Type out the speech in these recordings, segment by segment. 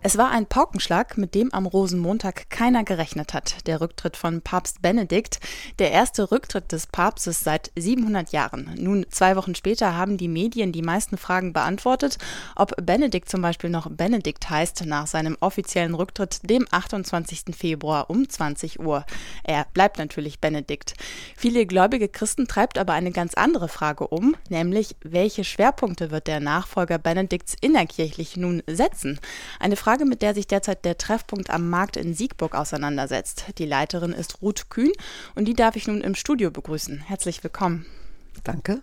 Es war ein Paukenschlag, mit dem am Rosenmontag keiner gerechnet hat. Der Rücktritt von Papst Benedikt, der erste Rücktritt des Papstes seit 700 Jahren. Nun, zwei Wochen später haben die Medien die meisten Fragen beantwortet, ob Benedikt zum Beispiel noch Benedikt heißt nach seinem offiziellen Rücktritt dem 28. Februar um 20 Uhr. Er bleibt natürlich Benedikt. Viele gläubige Christen treibt aber eine ganz andere Frage um, nämlich welche Schwerpunkte wird der Nachfolger Benedikts innerkirchlich nun setzen? Eine Frage, Frage, mit der sich derzeit der Treffpunkt am Markt in Siegburg auseinandersetzt. Die Leiterin ist Ruth Kühn und die darf ich nun im Studio begrüßen. Herzlich willkommen. Danke.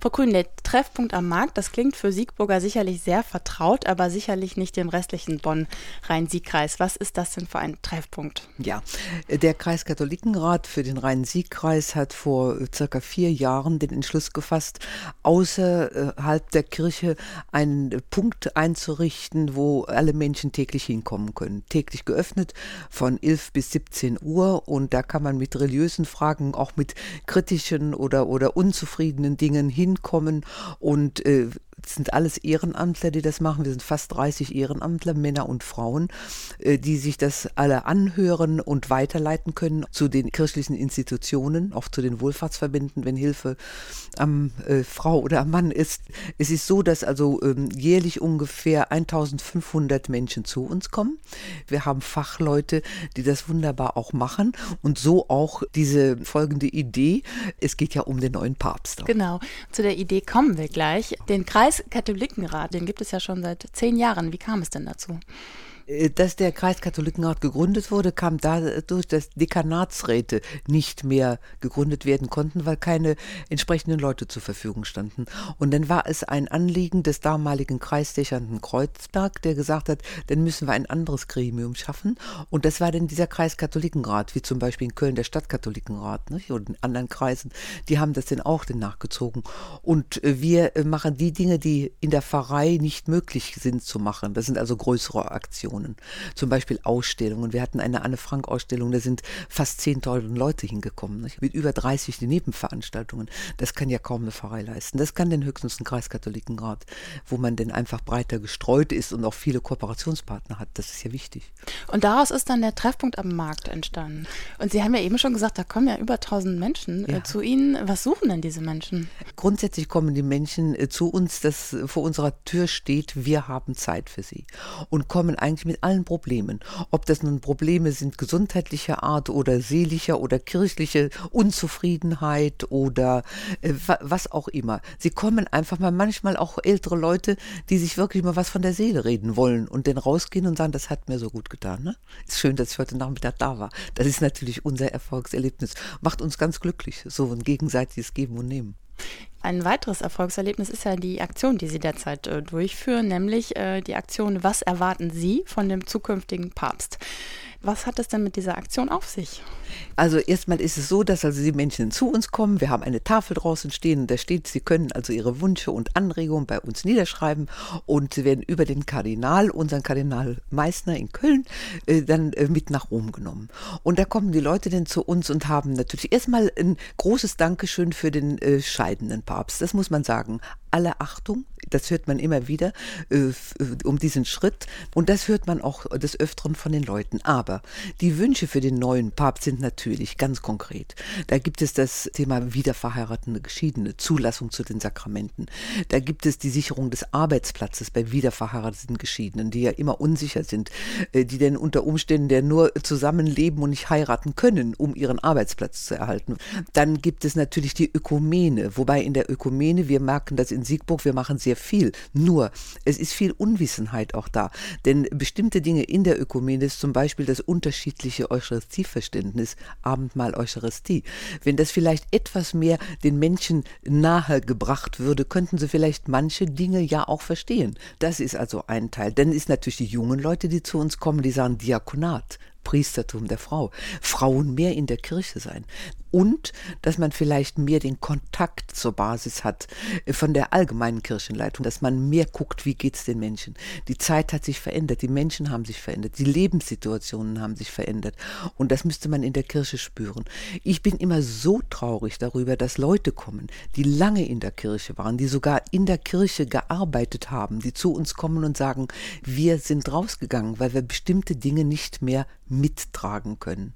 Frau Grün, der Treffpunkt am Markt, das klingt für Siegburger sicherlich sehr vertraut, aber sicherlich nicht dem restlichen Bonn-Rhein-Sieg-Kreis. Was ist das denn für ein Treffpunkt? Ja, der Kreiskatholikenrat für den Rhein-Sieg-Kreis hat vor circa vier Jahren den Entschluss gefasst, außerhalb der Kirche einen Punkt einzurichten, wo alle Menschen täglich hinkommen können. Täglich geöffnet von 11 bis 17 Uhr und da kann man mit religiösen Fragen, auch mit kritischen oder, oder unzufriedenen Dingen Dingen hinkommen und äh, das sind alles Ehrenamtler, die das machen. Wir sind fast 30 Ehrenamtler, Männer und Frauen, äh, die sich das alle anhören und weiterleiten können zu den kirchlichen Institutionen, auch zu den Wohlfahrtsverbänden, wenn Hilfe am äh, Frau oder am Mann ist. Es ist so, dass also ähm, jährlich ungefähr 1500 Menschen zu uns kommen. Wir haben Fachleute, die das wunderbar auch machen und so auch diese folgende Idee. Es geht ja um den neuen Papst. Genau, zu der Idee kommen wir gleich. Den Kreis Kreiskatholikenrat, den gibt es ja schon seit zehn Jahren. Wie kam es denn dazu? Äh, dass der Kreiskatholikenrat gegründet wurde, kam dadurch, dass Dekanatsräte nicht mehr gegründet werden konnten, weil keine entsprechenden Leute zur Verfügung standen. Und dann war es ein Anliegen des damaligen Kreisdächernden Kreuzberg, der gesagt hat, dann müssen wir ein anderes Gremium schaffen. Und das war dann dieser Kreiskatholikenrat, wie zum Beispiel in Köln der Stadtkatholikenrat nicht? oder in anderen Kreisen. Die haben das dann auch dann nachgezogen. Und äh, wir äh, machen die Dinge, die in der Pfarrei nicht möglich sind zu machen. Das sind also größere Aktionen. Aktionen, zum Beispiel Ausstellungen. Wir hatten eine Anne-Frank-Ausstellung, da sind fast 10.000 Leute hingekommen, nicht? mit über 30 Nebenveranstaltungen. Das kann ja kaum eine Pfarrei leisten. Das kann denn höchstens ein Kreiskatholikenrat, wo man denn einfach breiter gestreut ist und auch viele Kooperationspartner hat. Das ist ja wichtig. Und daraus ist dann der Treffpunkt am Markt entstanden. Und Sie haben ja eben schon gesagt, da kommen ja über 1000 Menschen äh, ja. zu Ihnen. Was suchen denn diese Menschen? Grundsätzlich kommen die Menschen äh, zu uns, das vor unserer Tür steht, wir haben Zeit für sie und kommen eigentlich mit allen Problemen. Ob das nun Probleme sind gesundheitlicher Art oder seelischer oder kirchliche Unzufriedenheit oder äh, was auch immer. Sie kommen einfach mal manchmal auch ältere Leute, die sich wirklich mal was von der Seele reden wollen und dann rausgehen und sagen, das hat mir so gut getan. Ne? Ist schön, dass ich heute Nachmittag da war. Das ist natürlich unser Erfolgserlebnis. Macht uns ganz glücklich, so ein gegenseitiges Geben und Nehmen. Ein weiteres Erfolgserlebnis ist ja die Aktion, die Sie derzeit äh, durchführen, nämlich äh, die Aktion Was erwarten Sie von dem zukünftigen Papst? Was hat es denn mit dieser Aktion auf sich? Also erstmal ist es so, dass also die Menschen zu uns kommen. Wir haben eine Tafel draußen stehen und da steht, sie können also ihre Wünsche und Anregungen bei uns niederschreiben und sie werden über den Kardinal, unseren Kardinal Meissner in Köln, äh, dann äh, mit nach Rom genommen. Und da kommen die Leute dann zu uns und haben natürlich erstmal ein großes Dankeschön für den äh, scheidenden Papst. Das muss man sagen. Alle Achtung, das hört man immer wieder äh, um diesen Schritt und das hört man auch des Öfteren von den Leuten. Aber die Wünsche für den neuen Papst sind natürlich ganz konkret. Da gibt es das Thema wiederverheiratende Geschiedene, Zulassung zu den Sakramenten. Da gibt es die Sicherung des Arbeitsplatzes bei wiederverheirateten Geschiedenen, die ja immer unsicher sind, äh, die denn unter Umständen der nur zusammenleben und nicht heiraten können, um ihren Arbeitsplatz zu erhalten. Dann gibt es natürlich die Ökumene, wobei in der Ökumene, wir merken das in Siegburg, wir machen sehr viel. Nur, es ist viel Unwissenheit auch da. Denn bestimmte Dinge in der Ökumene ist zum Beispiel das unterschiedliche Eucharistieverständnis, Abendmahl Eucharistie. Wenn das vielleicht etwas mehr den Menschen nahe gebracht würde, könnten sie vielleicht manche Dinge ja auch verstehen. Das ist also ein Teil. Dann ist natürlich die jungen Leute, die zu uns kommen, die sagen Diakonat Priestertum der Frau. Frauen mehr in der Kirche sein und dass man vielleicht mehr den Kontakt zur Basis hat äh, von der allgemeinen Kirchenleitung, dass man mehr guckt, wie geht es den Menschen. Die Zeit hat sich verändert, die Menschen haben sich verändert, die Lebenssituationen haben sich verändert und das müsste man in der Kirche spüren. Ich bin immer so traurig darüber, dass Leute kommen, die lange in der Kirche waren, die sogar in der Kirche gearbeitet haben, die zu uns kommen und sagen, wir sind rausgegangen, weil wir bestimmte Dinge nicht mehr mittragen können.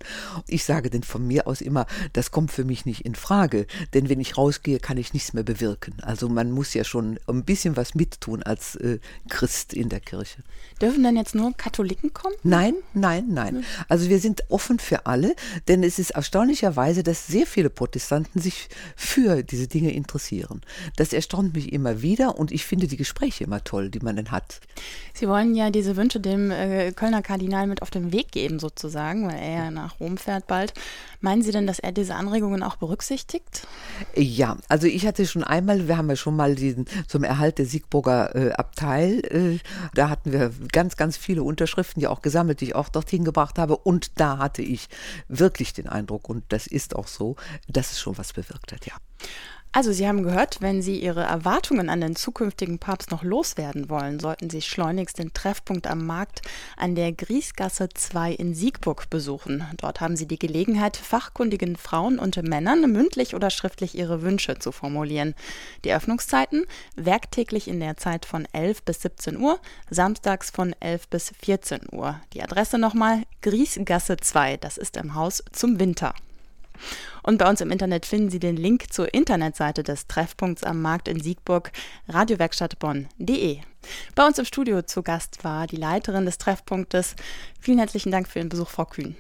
Ich sage denn von mir aus immer, das kommt für mich nicht in Frage, denn wenn ich rausgehe, kann ich nichts mehr bewirken. Also man muss ja schon ein bisschen was mittun als äh, Christ in der Kirche. Dürfen denn jetzt nur Katholiken kommen? Nein, nein, nein. Also wir sind offen für alle, denn es ist erstaunlicherweise, dass sehr viele Protestanten sich für diese Dinge interessieren. Das erstaunt mich immer wieder und ich finde die Gespräche immer toll, die man dann hat. Sie wollen ja diese Wünsche dem äh, Kölner Kardinal mit auf den Weg geben sozusagen, weil er ja nach Rom fährt bald. Meinen Sie denn, dass er diese Anregungen auch berücksichtigt? Ja, also ich hatte schon einmal, wir haben ja schon mal diesen zum Erhalt der Siegburger äh, Abteil, äh, da hatten wir ganz, ganz viele Unterschriften, die auch gesammelt, die ich auch dorthin gebracht habe. Und da hatte ich wirklich den Eindruck, und das ist auch so, dass es schon was bewirkt hat, ja. Also Sie haben gehört, wenn Sie Ihre Erwartungen an den zukünftigen Papst noch loswerden wollen, sollten Sie schleunigst den Treffpunkt am Markt an der Griesgasse 2 in Siegburg besuchen. Dort haben Sie die Gelegenheit, fachkundigen Frauen und Männern mündlich oder schriftlich ihre Wünsche zu formulieren. Die Öffnungszeiten werktäglich in der Zeit von 11 bis 17 Uhr, samstags von 11 bis 14 Uhr. Die Adresse nochmal Griesgasse 2, das ist im Haus zum Winter. Und bei uns im Internet finden Sie den Link zur Internetseite des Treffpunkts am Markt in Siegburg, radiowerkstattbonn.de. Bei uns im Studio zu Gast war die Leiterin des Treffpunktes. Vielen herzlichen Dank für Ihren Besuch, Frau Kühn.